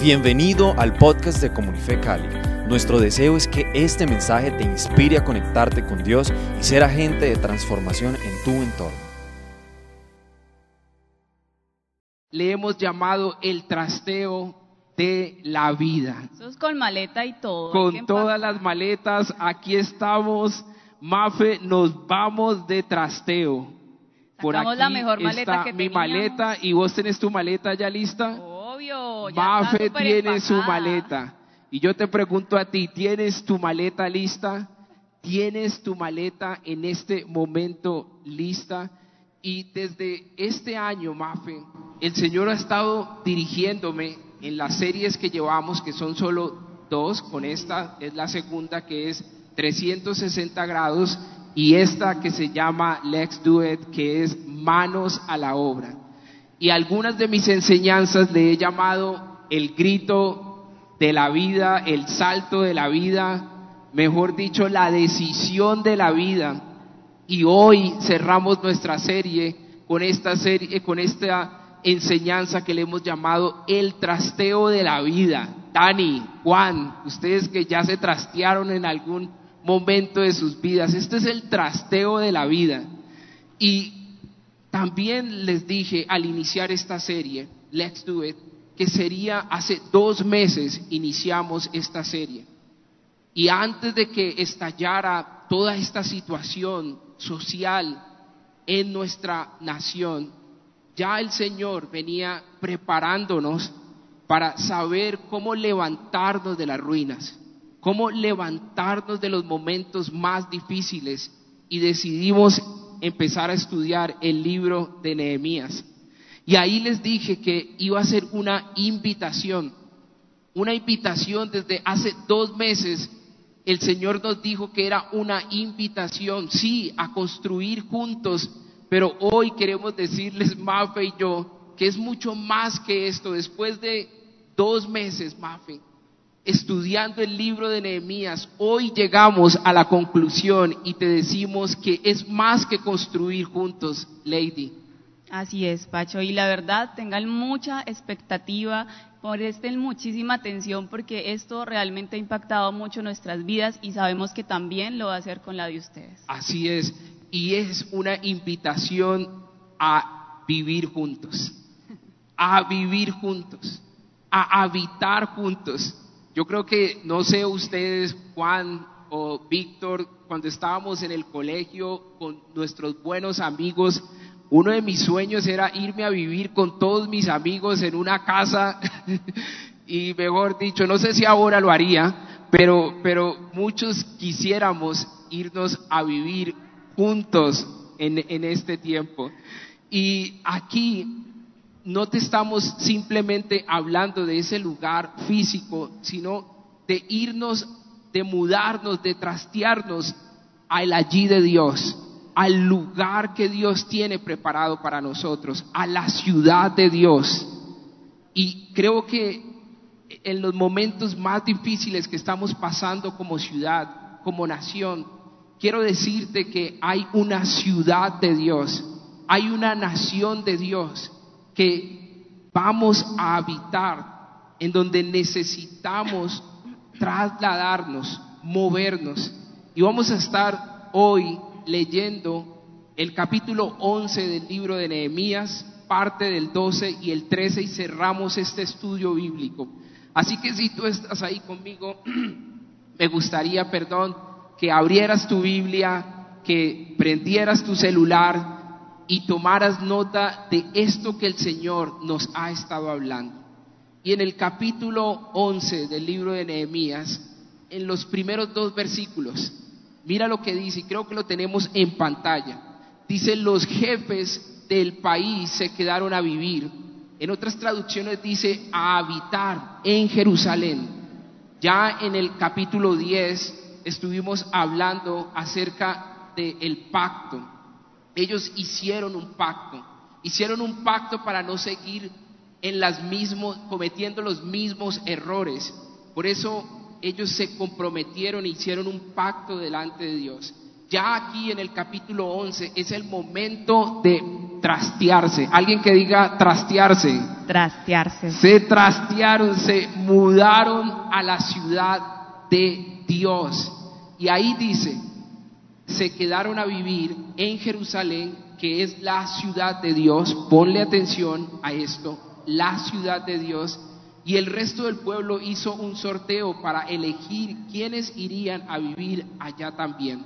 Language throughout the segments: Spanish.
Bienvenido al podcast de Comunife Cali. Nuestro deseo es que este mensaje te inspire a conectarte con Dios y ser agente de transformación en tu entorno. Le hemos llamado el trasteo de la vida. Eso es con maleta y todo. Con todas las maletas, aquí estamos. Mafe, nos vamos de trasteo. Sacamos la mejor maleta está que mi teníamos. maleta y vos tenés tu maleta ya lista. Ya Mafe está tiene su maleta. Y yo te pregunto a ti, ¿tienes tu maleta lista? ¿Tienes tu maleta en este momento lista? Y desde este año, Mafe, el Señor ha estado dirigiéndome en las series que llevamos, que son solo dos, con esta es la segunda que es 360 grados y esta que se llama Let's Do It, que es manos a la obra. Y algunas de mis enseñanzas le he llamado el grito de la vida, el salto de la vida, mejor dicho, la decisión de la vida. Y hoy cerramos nuestra serie con esta serie, con esta enseñanza que le hemos llamado el trasteo de la vida. Dani, Juan, ustedes que ya se trastearon en algún momento de sus vidas, este es el trasteo de la vida. Y también les dije al iniciar esta serie, Let's Do It, que sería hace dos meses iniciamos esta serie. Y antes de que estallara toda esta situación social en nuestra nación, ya el Señor venía preparándonos para saber cómo levantarnos de las ruinas, cómo levantarnos de los momentos más difíciles y decidimos empezar a estudiar el libro de Nehemías. Y ahí les dije que iba a ser una invitación, una invitación desde hace dos meses. El Señor nos dijo que era una invitación, sí, a construir juntos, pero hoy queremos decirles, Mafe y yo, que es mucho más que esto. Después de dos meses, Mafe, estudiando el libro de Nehemías, hoy llegamos a la conclusión y te decimos que es más que construir juntos, Lady. Así es, Pacho. Y la verdad, tengan mucha expectativa, presten muchísima atención porque esto realmente ha impactado mucho nuestras vidas y sabemos que también lo va a hacer con la de ustedes. Así es, y es una invitación a vivir juntos, a vivir juntos, a habitar juntos. Yo creo que, no sé ustedes, Juan o Víctor, cuando estábamos en el colegio con nuestros buenos amigos, uno de mis sueños era irme a vivir con todos mis amigos en una casa y mejor dicho, no sé si ahora lo haría, pero, pero muchos quisiéramos irnos a vivir juntos en, en este tiempo. Y aquí no te estamos simplemente hablando de ese lugar físico, sino de irnos, de mudarnos, de trastearnos al allí de Dios, al lugar que Dios tiene preparado para nosotros, a la ciudad de Dios. Y creo que en los momentos más difíciles que estamos pasando como ciudad, como nación, quiero decirte que hay una ciudad de Dios, hay una nación de Dios que vamos a habitar, en donde necesitamos trasladarnos, movernos. Y vamos a estar hoy leyendo el capítulo 11 del libro de Nehemías, parte del 12 y el 13 y cerramos este estudio bíblico. Así que si tú estás ahí conmigo, me gustaría, perdón, que abrieras tu Biblia, que prendieras tu celular y tomaras nota de esto que el Señor nos ha estado hablando. Y en el capítulo 11 del libro de Nehemías, en los primeros dos versículos, mira lo que dice, y creo que lo tenemos en pantalla. Dice, los jefes del país se quedaron a vivir. En otras traducciones dice, a habitar en Jerusalén. Ya en el capítulo 10 estuvimos hablando acerca del pacto. Ellos hicieron un pacto. Hicieron un pacto para no seguir en las mismos, cometiendo los mismos errores. Por eso ellos se comprometieron e hicieron un pacto delante de Dios. Ya aquí en el capítulo 11 es el momento de trastearse. Alguien que diga trastearse. Trastearse. Se trastearon, se mudaron a la ciudad de Dios. Y ahí dice, se quedaron a vivir en Jerusalén, que es la ciudad de Dios. Ponle atención a esto, la ciudad de Dios. Y el resto del pueblo hizo un sorteo para elegir quiénes irían a vivir allá también.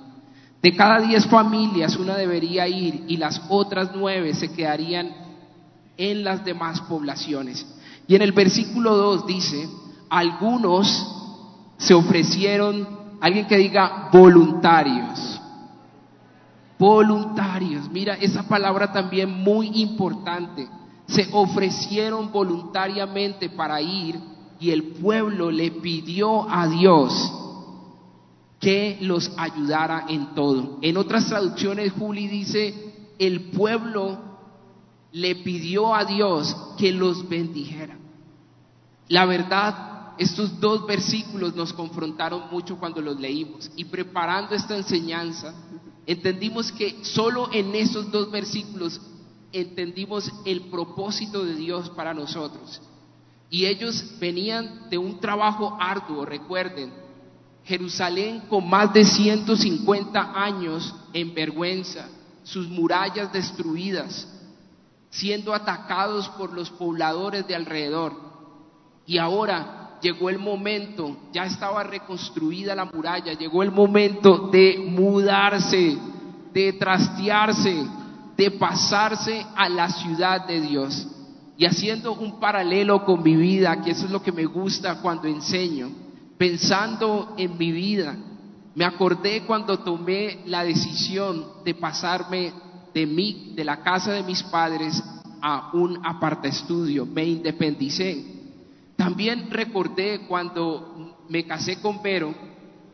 De cada diez familias una debería ir y las otras nueve se quedarían en las demás poblaciones. Y en el versículo 2 dice, algunos se ofrecieron, alguien que diga voluntarios, voluntarios, mira esa palabra también muy importante, se ofrecieron voluntariamente para ir y el pueblo le pidió a Dios que los ayudara en todo. En otras traducciones, Juli dice, el pueblo le pidió a Dios que los bendijera. La verdad, estos dos versículos nos confrontaron mucho cuando los leímos y preparando esta enseñanza, entendimos que solo en esos dos versículos entendimos el propósito de Dios para nosotros. Y ellos venían de un trabajo arduo, recuerden, Jerusalén con más de 150 años en vergüenza, sus murallas destruidas, siendo atacados por los pobladores de alrededor. Y ahora llegó el momento, ya estaba reconstruida la muralla, llegó el momento de mudarse, de trastearse, de pasarse a la ciudad de Dios. Y haciendo un paralelo con mi vida, que eso es lo que me gusta cuando enseño, pensando en mi vida, me acordé cuando tomé la decisión de pasarme de mí, de la casa de mis padres a un aparta estudio, me independicé. También recordé cuando me casé con Vero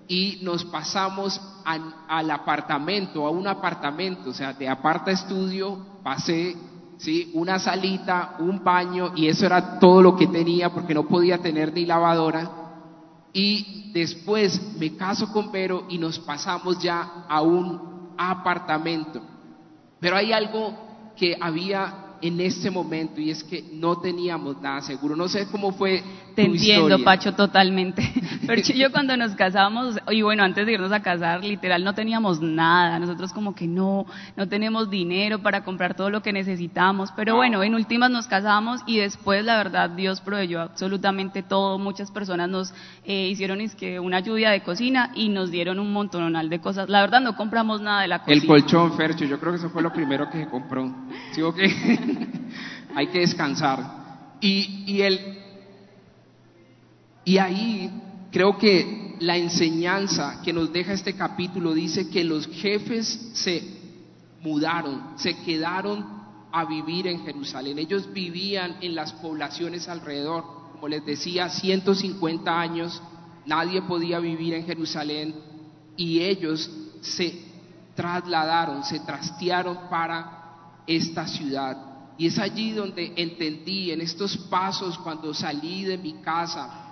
y nos pasamos al apartamento, a un apartamento, o sea, de aparta estudio pasé, sí, una salita, un baño y eso era todo lo que tenía porque no podía tener ni lavadora y después me caso con Vero y nos pasamos ya a un apartamento. Pero hay algo que había en este momento y es que no teníamos nada seguro. No sé cómo fue. Te entiendo, Pacho, totalmente. Pero yo cuando nos casamos, y bueno, antes de irnos a casar, literal no teníamos nada. Nosotros como que no, no tenemos dinero para comprar todo lo que necesitamos. Pero bueno, en últimas nos casamos y después, la verdad, Dios proveyó absolutamente todo. Muchas personas nos eh, hicieron es que una lluvia de cocina y nos dieron un montonal de cosas. La verdad, no compramos nada de la cocina. El colchón, Fercho, yo creo que eso fue lo primero que se compró. ¿Sí o hay que descansar. Y, y, el, y ahí creo que la enseñanza que nos deja este capítulo dice que los jefes se mudaron, se quedaron a vivir en Jerusalén. Ellos vivían en las poblaciones alrededor. Como les decía, 150 años, nadie podía vivir en Jerusalén y ellos se trasladaron, se trastearon para esta ciudad. Y es allí donde entendí, en estos pasos, cuando salí de mi casa,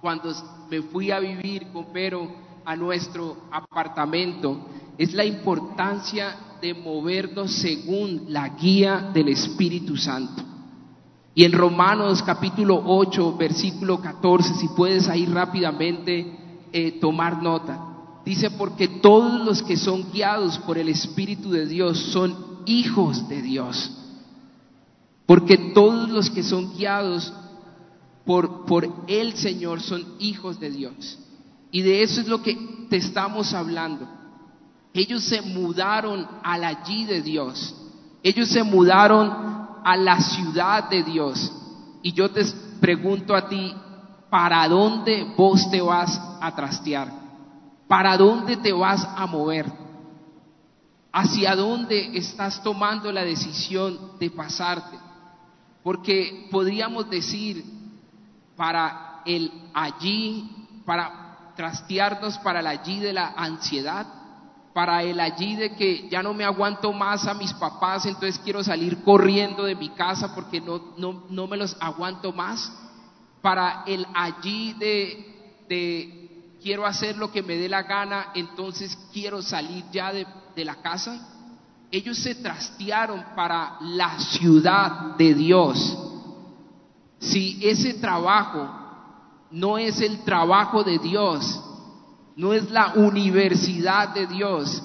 cuando me fui a vivir con Pero a nuestro apartamento, es la importancia de movernos según la guía del Espíritu Santo. Y en Romanos capítulo 8, versículo 14, si puedes ahí rápidamente eh, tomar nota, dice, porque todos los que son guiados por el Espíritu de Dios son hijos de Dios. Porque todos los que son guiados por, por el Señor son hijos de Dios. Y de eso es lo que te estamos hablando. Ellos se mudaron al allí de Dios. Ellos se mudaron a la ciudad de Dios. Y yo te pregunto a ti, ¿para dónde vos te vas a trastear? ¿Para dónde te vas a mover? ¿Hacia dónde estás tomando la decisión de pasarte? Porque podríamos decir para el allí, para trastearnos para el allí de la ansiedad, para el allí de que ya no me aguanto más a mis papás, entonces quiero salir corriendo de mi casa porque no, no, no me los aguanto más, para el allí de, de quiero hacer lo que me dé la gana, entonces quiero salir ya de, de la casa ellos se trastearon para la ciudad de Dios. Si ese trabajo no es el trabajo de Dios, no es la universidad de Dios,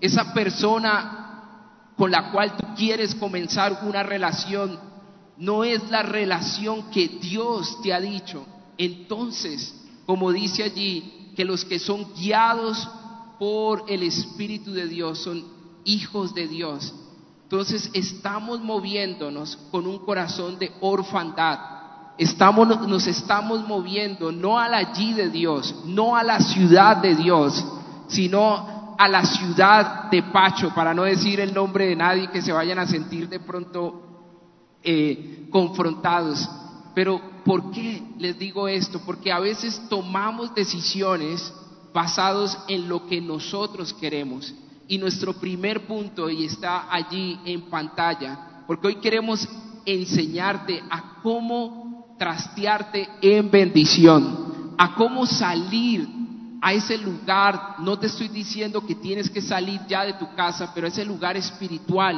esa persona con la cual tú quieres comenzar una relación, no es la relación que Dios te ha dicho, entonces, como dice allí, que los que son guiados por el Espíritu de Dios son hijos de Dios. Entonces estamos moviéndonos con un corazón de orfandad. Estamos, nos estamos moviendo no a la allí de Dios, no a la ciudad de Dios, sino a la ciudad de Pacho, para no decir el nombre de nadie que se vayan a sentir de pronto eh, confrontados. Pero ¿por qué les digo esto? Porque a veces tomamos decisiones basados en lo que nosotros queremos. Y nuestro primer punto, y está allí en pantalla, porque hoy queremos enseñarte a cómo trastearte en bendición, a cómo salir a ese lugar, no te estoy diciendo que tienes que salir ya de tu casa, pero a ese lugar espiritual,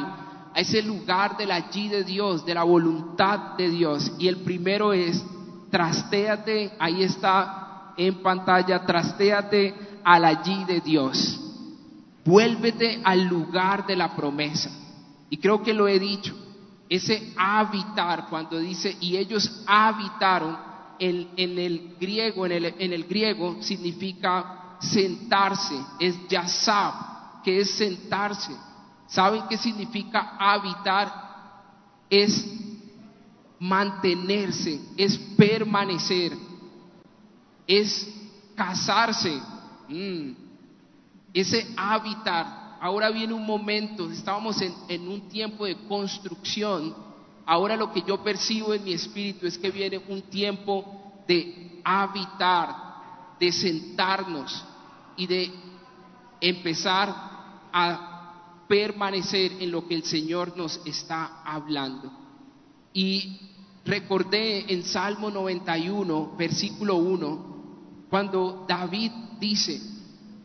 a ese lugar de la allí de Dios, de la voluntad de Dios. Y el primero es, trastéate, ahí está en pantalla, trastéate al allí de Dios. Vuélvete al lugar de la promesa. Y creo que lo he dicho, ese habitar, cuando dice, y ellos habitaron, en, el griego, en el, en el griego significa sentarse, es yasab, que es sentarse. ¿Saben qué significa habitar? Es mantenerse, es permanecer, es casarse. Mm. Ese habitar. Ahora viene un momento, estábamos en, en un tiempo de construcción. Ahora lo que yo percibo en mi espíritu es que viene un tiempo de habitar, de sentarnos y de empezar a permanecer en lo que el Señor nos está hablando. Y recordé en Salmo 91, versículo 1, cuando David dice,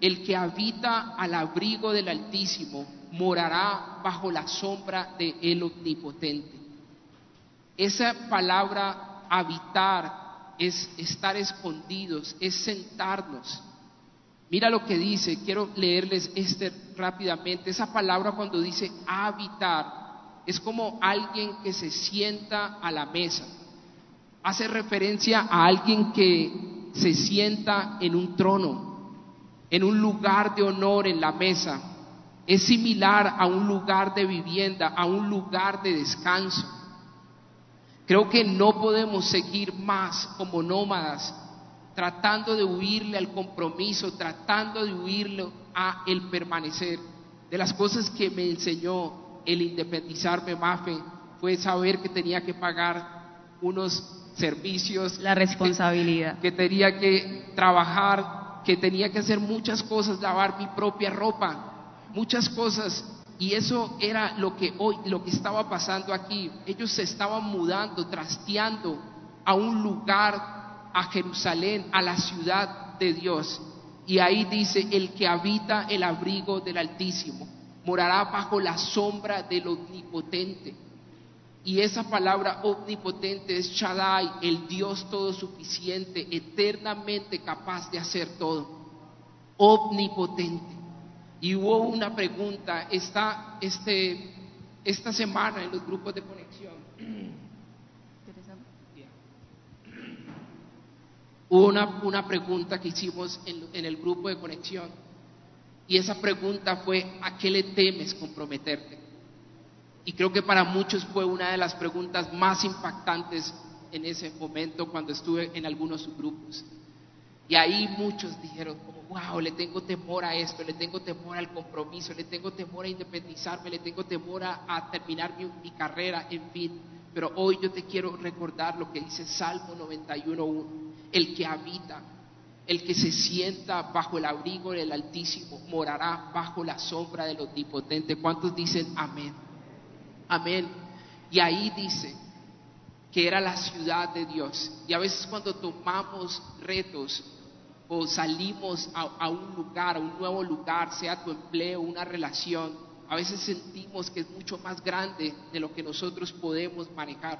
el que habita al abrigo del Altísimo morará bajo la sombra de el Omnipotente. Esa palabra habitar es estar escondidos, es sentarnos. Mira lo que dice, quiero leerles este rápidamente. Esa palabra cuando dice habitar es como alguien que se sienta a la mesa. Hace referencia a alguien que se sienta en un trono, en un lugar de honor en la mesa. Es similar a un lugar de vivienda, a un lugar de descanso. Creo que no podemos seguir más como nómadas tratando de huirle al compromiso, tratando de huirle a el permanecer. De las cosas que me enseñó el independizarme, Mafe, fue saber que tenía que pagar unos servicios. La responsabilidad. Que, que tenía que trabajar, que tenía que hacer muchas cosas, lavar mi propia ropa, muchas cosas. Y eso era lo que hoy, lo que estaba pasando aquí. Ellos se estaban mudando, trasteando a un lugar a Jerusalén, a la ciudad de Dios. Y ahí dice, el que habita el abrigo del Altísimo morará bajo la sombra del Omnipotente. Y esa palabra omnipotente es Shaddai, el Dios todo suficiente, eternamente capaz de hacer todo. Omnipotente. Y hubo una pregunta esta, este, esta semana en los grupos de conexión. Hubo una, pregunta que hicimos en, en el grupo de conexión y esa pregunta fue, ¿a qué le temes comprometerte? Y creo que para muchos fue una de las preguntas más impactantes en ese momento cuando estuve en algunos grupos. Y ahí muchos dijeron, como, wow, le tengo temor a esto, le tengo temor al compromiso, le tengo temor a independizarme, le tengo temor a, terminar mi, carrera, en fin. Pero hoy yo te quiero recordar lo que dice Salmo 91.1 el que habita, el que se sienta bajo el abrigo del Altísimo, morará bajo la sombra del Omnipotente. ¿Cuántos dicen amén? Amén. Y ahí dice que era la ciudad de Dios. Y a veces cuando tomamos retos o salimos a, un lugar, a un nuevo lugar, sea tu empleo, una relación, a veces sentimos que es mucho más grande de lo que nosotros podemos manejar,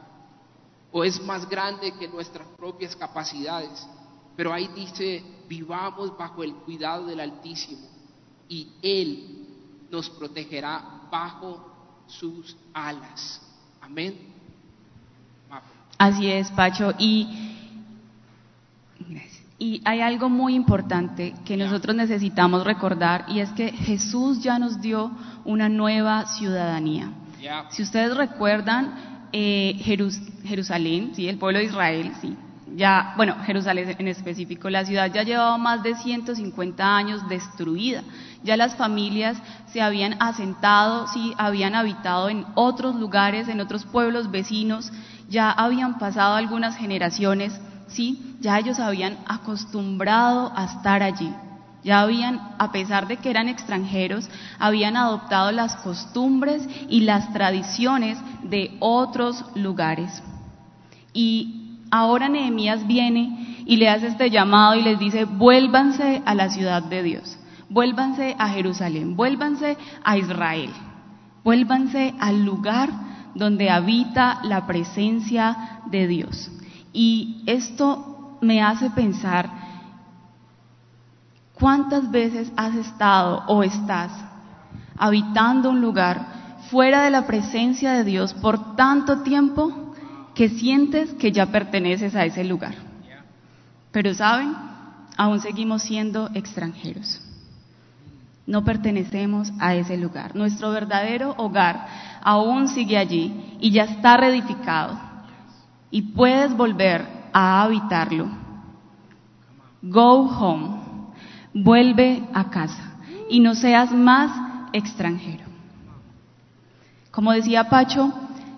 o es más grande que nuestras propias capacidades. Pero ahí dice, vivamos bajo el cuidado del Altísimo y Él nos protegerá bajo sus alas. Amén. Así es, Pacho. Y, y hay algo muy importante que nosotros necesitamos recordar y es que Jesús ya nos dio una nueva ciudadanía. Si ustedes recuerdan, eh, Jerusalén, ¿sí? el pueblo de Israel, sí, ya, bueno, Jerusalén en específico, la ciudad ya llevaba más de 150 años destruida. Ya las familias se habían asentado, sí, habían habitado en otros lugares, en otros pueblos vecinos, ya habían pasado algunas generaciones, sí, ya ellos habían acostumbrado a estar allí. Ya habían, a pesar de que eran extranjeros, habían adoptado las costumbres y las tradiciones de otros lugares. Y Ahora Nehemías viene y le hace este llamado y les dice, vuélvanse a la ciudad de Dios, vuélvanse a Jerusalén, vuélvanse a Israel, vuélvanse al lugar donde habita la presencia de Dios. Y esto me hace pensar, ¿cuántas veces has estado o estás habitando un lugar fuera de la presencia de Dios por tanto tiempo que sientes que ya perteneces a ese lugar. Pero saben, aún seguimos siendo extranjeros. No pertenecemos a ese lugar. Nuestro verdadero hogar aún sigue allí y ya está reedificado. Y puedes volver a habitarlo. Go home. Vuelve a casa. Y no seas más extranjero. Como decía Pacho,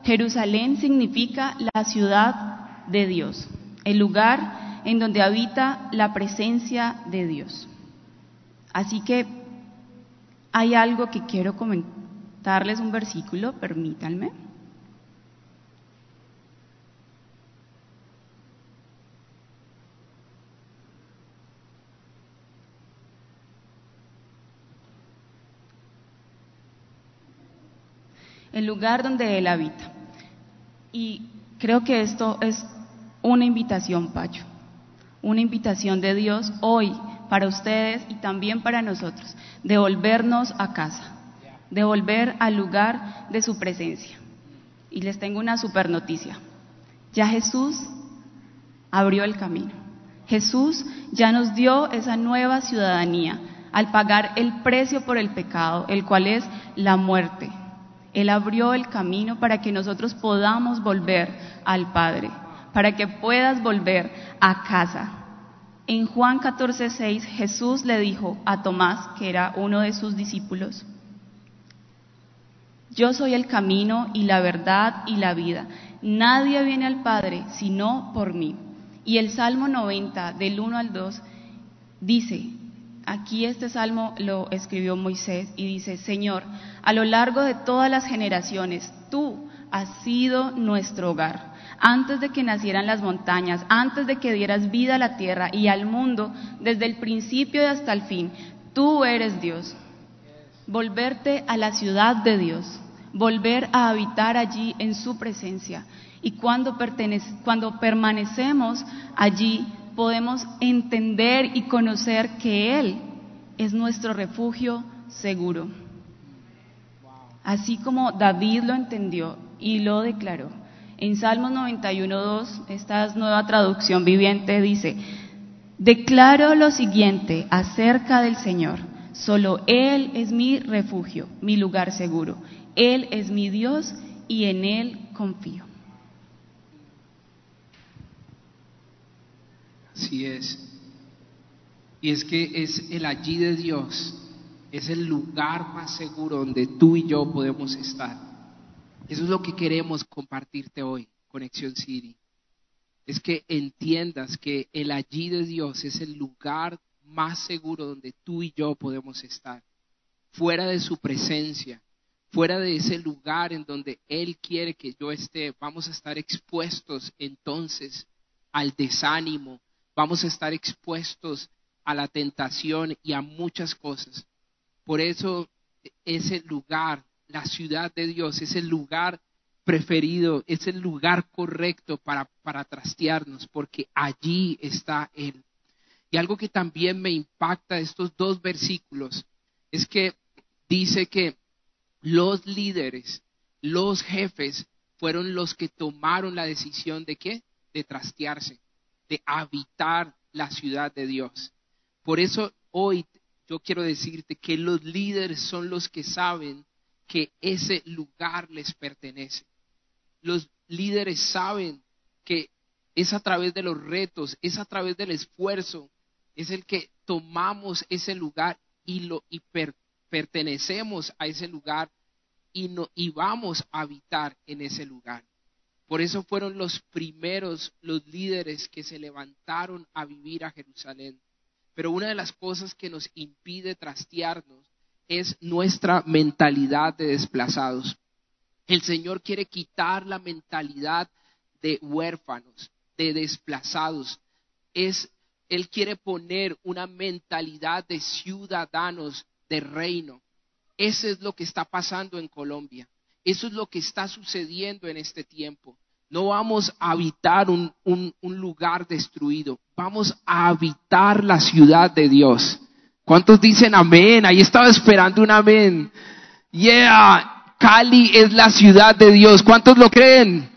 Jerusalén significa la ciudad de Dios, el lugar en donde habita la presencia de Dios. Así que hay algo que quiero comentarles, un versículo, permítanme. el lugar donde Él habita. Y creo que esto es una invitación, Pacho, una invitación de Dios hoy para ustedes y también para nosotros, de volvernos a casa, de volver al lugar de su presencia. Y les tengo una super noticia. Ya Jesús abrió el camino. Jesús ya nos dio esa nueva ciudadanía al pagar el precio por el pecado, el cual es la muerte. Él abrió el camino para que nosotros podamos volver al Padre, para que puedas volver a casa. En Juan 14:6 Jesús le dijo a Tomás, que era uno de sus discípulos, Yo soy el camino y la verdad y la vida. Nadie viene al Padre sino por mí. Y el Salmo 90, del 1 al 2, dice, Aquí este salmo lo escribió Moisés y dice, Señor, a lo largo de todas las generaciones, tú has sido nuestro hogar. Antes de que nacieran las montañas, antes de que dieras vida a la tierra y al mundo, desde el principio y hasta el fin, tú eres Dios. Volverte a la ciudad de Dios, volver a habitar allí en su presencia. Y cuando, cuando permanecemos allí, podemos entender y conocer que Él es nuestro refugio seguro. Así como David lo entendió y lo declaró. En Salmos 91.2, esta nueva traducción viviente dice, declaro lo siguiente acerca del Señor, solo Él es mi refugio, mi lugar seguro, Él es mi Dios y en Él confío. Así es. Y es que es el allí de Dios, es el lugar más seguro donde tú y yo podemos estar. Eso es lo que queremos compartirte hoy, Conexión City. Es que entiendas que el allí de Dios es el lugar más seguro donde tú y yo podemos estar. Fuera de su presencia, fuera de ese lugar en donde Él quiere que yo esté, vamos a estar expuestos entonces al desánimo, vamos a estar expuestos a la tentación y a muchas cosas. Por eso ese lugar, la ciudad de Dios, es el lugar preferido, es el lugar correcto para, para trastearnos, porque allí está Él. Y algo que también me impacta estos dos versículos es que dice que los líderes, los jefes, fueron los que tomaron la decisión de qué? De trastearse, de habitar la ciudad de Dios. Por eso hoy yo quiero decirte que los líderes son los que saben que ese lugar les pertenece. Los líderes saben que es a través de los retos, es a través del esfuerzo, es el que tomamos ese lugar y lo y pertenecemos a ese lugar y, no, y vamos a habitar en ese lugar. Por eso fueron los primeros, los líderes que se levantaron a vivir a Jerusalén. Pero una de las cosas que nos impide trastearnos es nuestra mentalidad de desplazados. El Señor quiere quitar la mentalidad de huérfanos, de desplazados. Es, Él quiere poner una mentalidad de ciudadanos de reino. Eso es lo que está pasando en Colombia. Eso es lo que está sucediendo en este tiempo. No vamos a habitar un, lugar destruido, vamos a habitar la ciudad de Dios. ¿Cuántos dicen amén? Ahí estaba esperando un amén. Yeah, Cali es la ciudad de Dios. ¿Cuántos lo creen?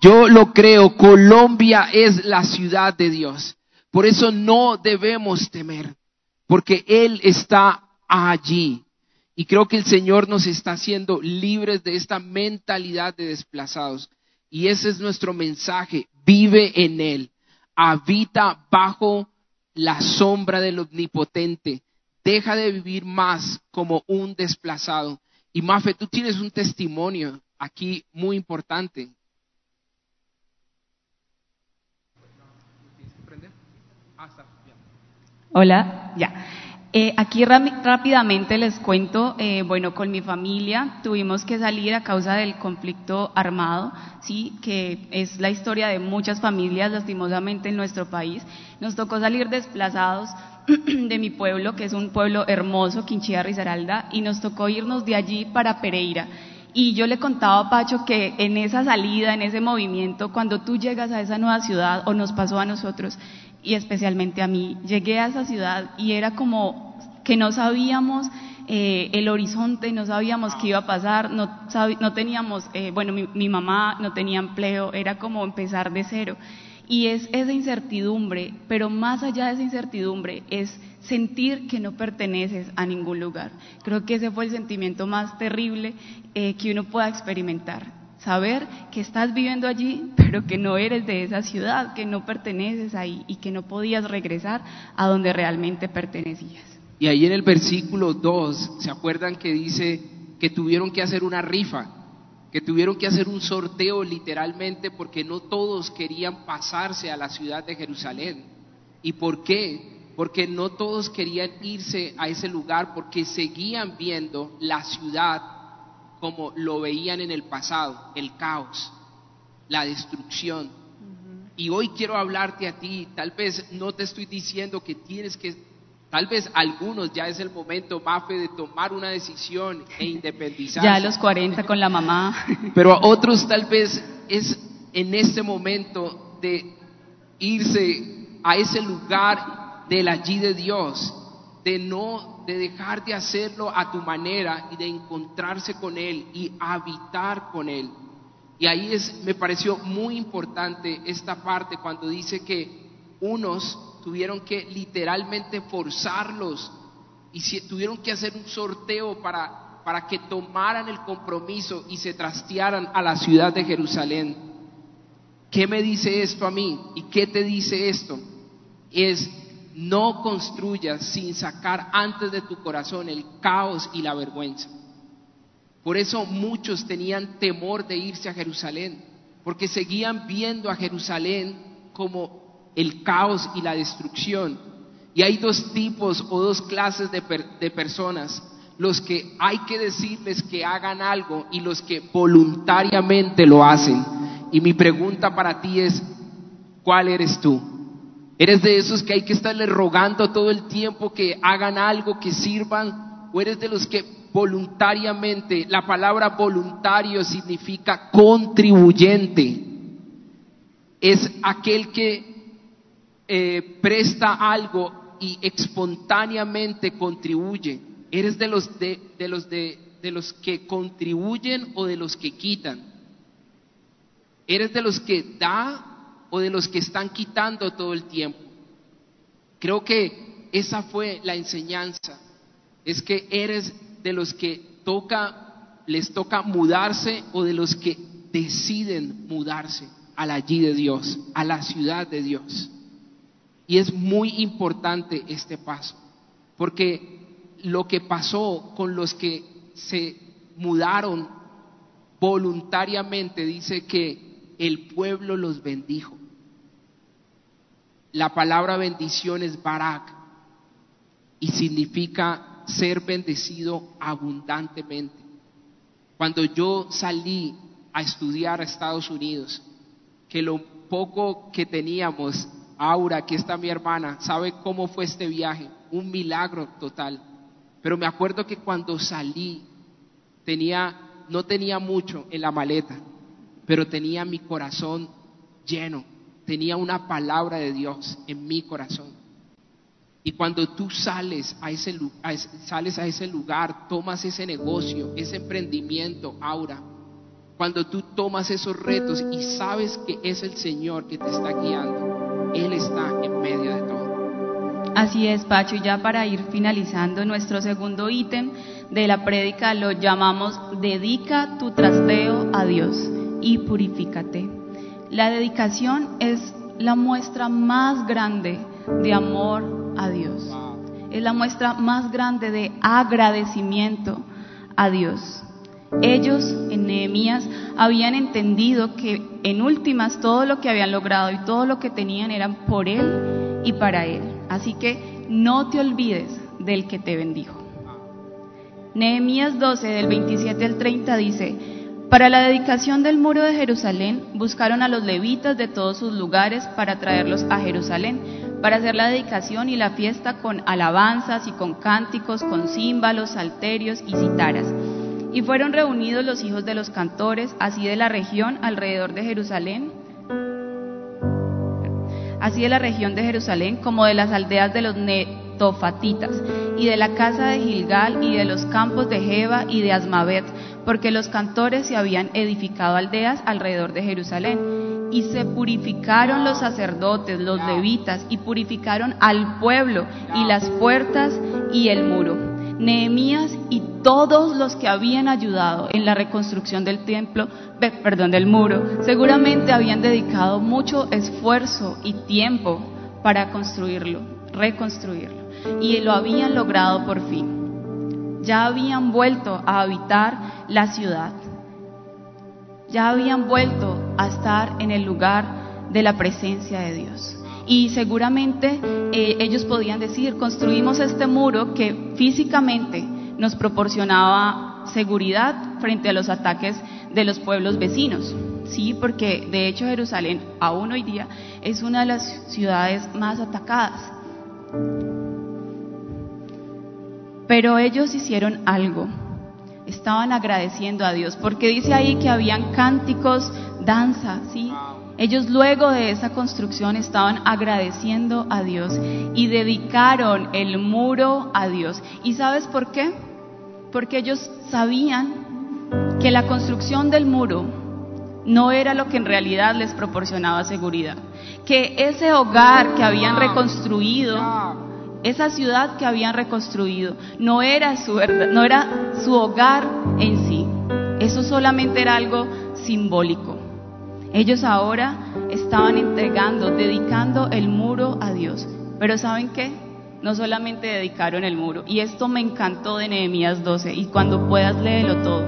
Yo lo creo, Colombia es la ciudad de Dios. Por eso no debemos temer, porque Él está allí. Y creo que el Señor nos está haciendo libres de esta mentalidad de desplazados. Y ese es nuestro mensaje. Vive en Él. Habita bajo la sombra del omnipotente. Deja de vivir más como un desplazado. Y Mafe, tú tienes un testimonio aquí muy importante. Hola, ya. Eh, aquí rápidamente les cuento, eh, bueno, con mi familia tuvimos que salir a causa del conflicto armado, sí, que es la historia de muchas familias, lastimosamente en nuestro país. Nos tocó salir desplazados de mi pueblo, que es un pueblo hermoso, Quinchilla Risaralda, y nos tocó irnos de allí para Pereira. Y yo le contaba a Pacho que en esa salida, en ese movimiento, cuando tú llegas a esa nueva ciudad, o nos pasó a nosotros, y especialmente a mí, llegué a esa ciudad y era como que no sabíamos eh, el horizonte, no sabíamos qué iba a pasar, no, no teníamos, eh, bueno, mi, mamá no tenía empleo, era como empezar de cero. Y es esa incertidumbre, pero más allá de esa incertidumbre es sentir que no perteneces a ningún lugar. Creo que ese fue el sentimiento más terrible eh, que uno pueda experimentar. Saber que estás viviendo allí, pero que no eres de esa ciudad, que no perteneces ahí y que no podías regresar a donde realmente pertenecías. Y ahí en el versículo 2, ¿se acuerdan que dice que tuvieron que hacer una rifa? Que tuvieron que hacer un sorteo literalmente porque no todos querían pasarse a la ciudad de Jerusalén. ¿Y por qué? Porque no todos querían irse a ese lugar porque seguían viendo la ciudad como lo veían en el pasado, el caos, la destrucción. Y hoy quiero hablarte a ti, tal vez no te estoy diciendo que tienes que Tal vez algunos ya es el momento, Mafe, de tomar una decisión e independizarse. Ya a los 40 con la mamá. Pero a otros tal vez es en este momento de irse a ese lugar del allí de Dios, de no, de dejar de hacerlo a tu manera y de encontrarse con Él y habitar con Él. Y ahí es, me pareció muy importante esta parte cuando dice que unos tuvieron que literalmente forzarlos y tuvieron que hacer un sorteo para, para que tomaran el compromiso y se trastearan a la ciudad de Jerusalén. ¿Qué me dice esto a mí? ¿Y qué te dice esto? Es no construyas sin sacar antes de tu corazón el caos y la vergüenza. Por eso muchos tenían temor de irse a Jerusalén, porque seguían viendo a Jerusalén como el caos y la destrucción. Y hay dos tipos o dos clases de, personas, los que hay que decirles que hagan algo y los que voluntariamente lo hacen. Y mi pregunta para ti es, ¿cuál eres tú? ¿Eres de esos que hay que estarle rogando todo el tiempo que hagan algo, que sirvan? o eres de los que voluntariamente, la palabra voluntario significa contribuyente, es aquel que eh, presta algo y espontáneamente contribuye. ¿Eres de los, de, de los, de, de los que contribuyen o de los que quitan? ¿Eres de los que da o de los que están quitando todo el tiempo? Creo que esa fue la enseñanza. Es que eres de los que toca, les toca mudarse o de los que deciden mudarse a la allí de Dios, a la ciudad de Dios. Y es muy importante este paso, porque lo que pasó con los que se mudaron voluntariamente dice que el pueblo los bendijo. La palabra bendición es barak y significa ser bendecido abundantemente. Cuando yo salí a estudiar a Estados Unidos, que lo poco que teníamos, Aura, aquí está mi hermana, sabe cómo fue este viaje, un milagro total. Pero me acuerdo que cuando salí tenía no tenía mucho en la maleta, pero tenía mi corazón lleno, tenía una palabra de Dios en mi corazón. Y cuando tú sales a ese, lugar, tomas ese negocio, ese emprendimiento, Aura, cuando tú tomas esos retos y sabes que es el Señor que te está guiando, Él está en medio de todo. Así es, Pacho, y ya para ir finalizando nuestro segundo ítem de la prédica lo llamamos dedica tu trasteo a Dios y purifícate. La dedicación es la muestra más grande de amor a Dios. Es la muestra más grande de agradecimiento a Dios. Ellos en Nehemías habían entendido que en últimas todo lo que habían logrado y todo lo que tenían eran por Él y para Él. Así que no te olvides del que te bendijo. Nehemías 12 del 27 al 30 dice, para la dedicación del muro de Jerusalén buscaron a los levitas de todos sus lugares para traerlos a Jerusalén, para hacer la dedicación y la fiesta con alabanzas y con cánticos, con címbalos, salterios y citaras. Y fueron reunidos los hijos de los cantores, así de la región alrededor de Jerusalén, así de la región de Jerusalén como de las aldeas de los netofatitas, y de la casa de Gilgal, y de los campos de Jeba y de Asmavet, porque los cantores se habían edificado aldeas alrededor de Jerusalén. Y se purificaron los sacerdotes, los levitas, y purificaron al pueblo, y las puertas y el muro Nehemías y todos los que habían ayudado en la reconstrucción del templo, perdón, del muro, seguramente habían dedicado mucho esfuerzo y tiempo para construirlo, reconstruirlo, y lo habían logrado por fin. Ya habían vuelto a habitar la ciudad. Ya habían vuelto a estar en el lugar de la presencia de Dios y seguramente eh, ellos podían decir, construimos este muro que físicamente nos proporcionaba seguridad frente a los ataques de los pueblos vecinos. Sí, porque de hecho Jerusalén aún hoy día es una de las ciudades más atacadas. Pero ellos hicieron algo. Estaban agradeciendo a Dios, porque dice ahí que habían cánticos, danza, ¿sí? Ellos luego de esa construcción estaban agradeciendo a Dios y dedicaron el muro a Dios. ¿Y sabes por qué? Porque ellos sabían que la construcción del muro no era lo que en realidad les proporcionaba seguridad. Que ese hogar que habían reconstruido, esa ciudad que habían reconstruido, no era su, no era su hogar en sí. Eso solamente era algo simbólico. Ellos ahora estaban entregando, dedicando el muro a Dios. Pero ¿saben qué? No solamente dedicaron el muro. Y esto me encantó de Nehemías 12. Y cuando puedas léelo todo.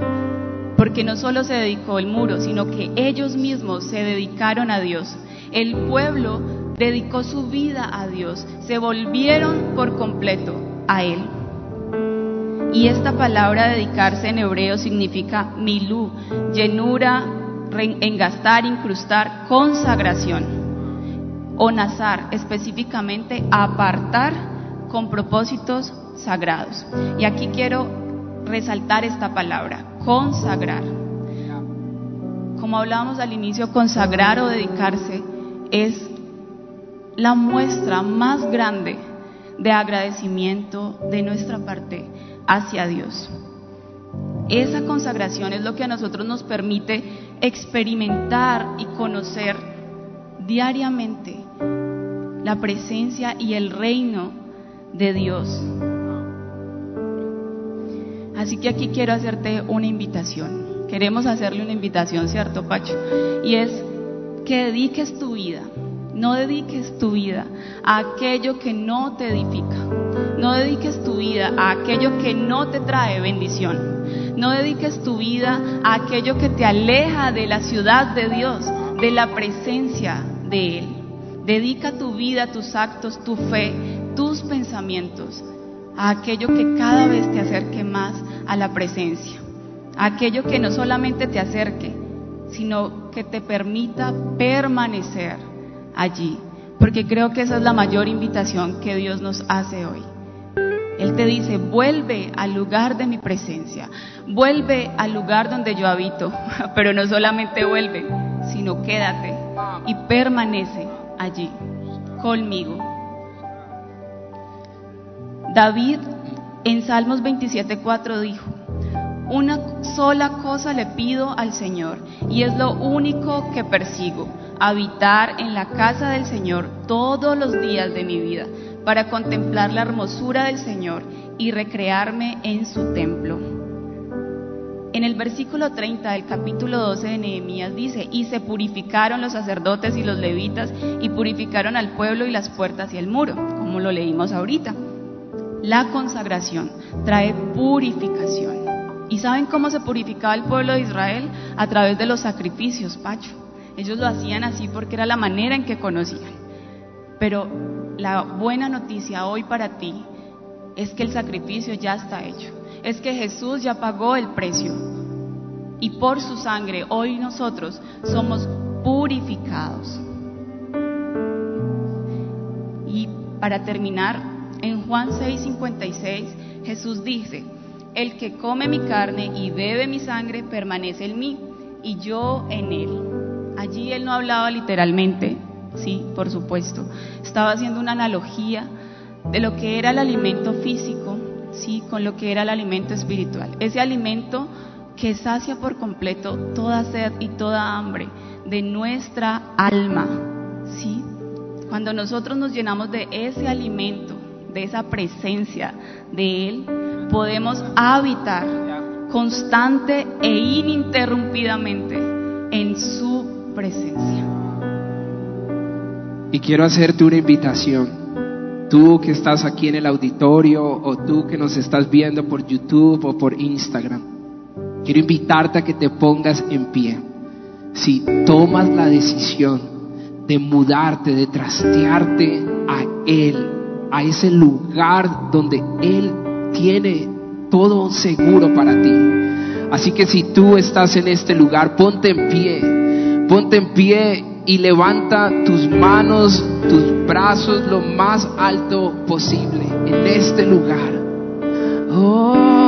Porque no solo se dedicó el muro, sino que ellos mismos se dedicaron a Dios. El pueblo dedicó su vida a Dios. Se volvieron por completo a Él. Y esta palabra dedicarse en hebreo significa milú, llenura, engastar, incrustar, consagración. O nazar, específicamente apartar con propósitos consagrados. Y aquí quiero resaltar esta palabra, consagrar. Como hablábamos al inicio, consagrar o dedicarse es la muestra más grande de agradecimiento de nuestra parte hacia Dios. Esa consagración es lo que a nosotros nos permite experimentar y conocer diariamente la presencia y el reino de Dios. Así que aquí quiero hacerte una invitación. Queremos hacerle una invitación, ¿cierto, Pacho? Y es que dediques tu vida, no dediques tu vida a aquello que no te edifica. No dediques tu vida a aquello que no te trae bendición. No dediques tu vida a aquello que te aleja de la ciudad de Dios, de la presencia de Él. Dedica tu vida, tus actos, tu fe, tus pensamientos a aquello que cada vez te acerque más a la presencia. A aquello que no solamente te acerque, sino que te permita permanecer allí. Porque creo que esa es la mayor invitación que Dios nos hace hoy. Él te dice, vuelve al lugar de mi presencia, vuelve al lugar donde yo habito, pero no solamente vuelve, sino quédate y permanece allí conmigo. David en Salmos 27.4 dijo, una sola cosa le pido al Señor y es lo único que persigo, habitar en la casa del Señor todos los días de mi vida para contemplar la hermosura del Señor y recrearme en su templo. En el versículo 30 del capítulo 12 de Nehemías dice, y se purificaron los sacerdotes y los levitas y purificaron al pueblo y las puertas y el muro, como lo leímos ahorita. La consagración trae purificación. ¿Y saben cómo se purificaba el pueblo de Israel? A través de los sacrificios, Pacho. Ellos lo hacían así porque era la manera en que conocían. Pero la buena noticia hoy para ti es que el sacrificio ya está hecho. Es que Jesús ya pagó el precio. Y por su sangre hoy nosotros somos purificados. Y para terminar, en Juan 6:56 Jesús dice, el que come mi carne y bebe mi sangre permanece en mí y yo en él. Allí él no hablaba literalmente, sí, por supuesto. Estaba haciendo una analogía de lo que era el alimento físico, sí, con lo que era el alimento espiritual. Ese alimento que sacia por completo toda sed y toda hambre de nuestra alma, sí. Cuando nosotros nos llenamos de ese alimento, de esa presencia de Él, podemos habitar constante e ininterrumpidamente en su presencia. Y quiero hacerte una invitación. Tú que estás aquí en el auditorio o tú que nos estás viendo por YouTube o por Instagram. Quiero invitarte a que te pongas en pie. Si tomas la decisión de mudarte, de trastearte a Él, a ese lugar donde Él tiene todo seguro para ti. Así que si tú estás en este lugar, ponte en pie, ponte en pie y levanta tus manos, tus brazos lo más alto posible en este lugar. Oh.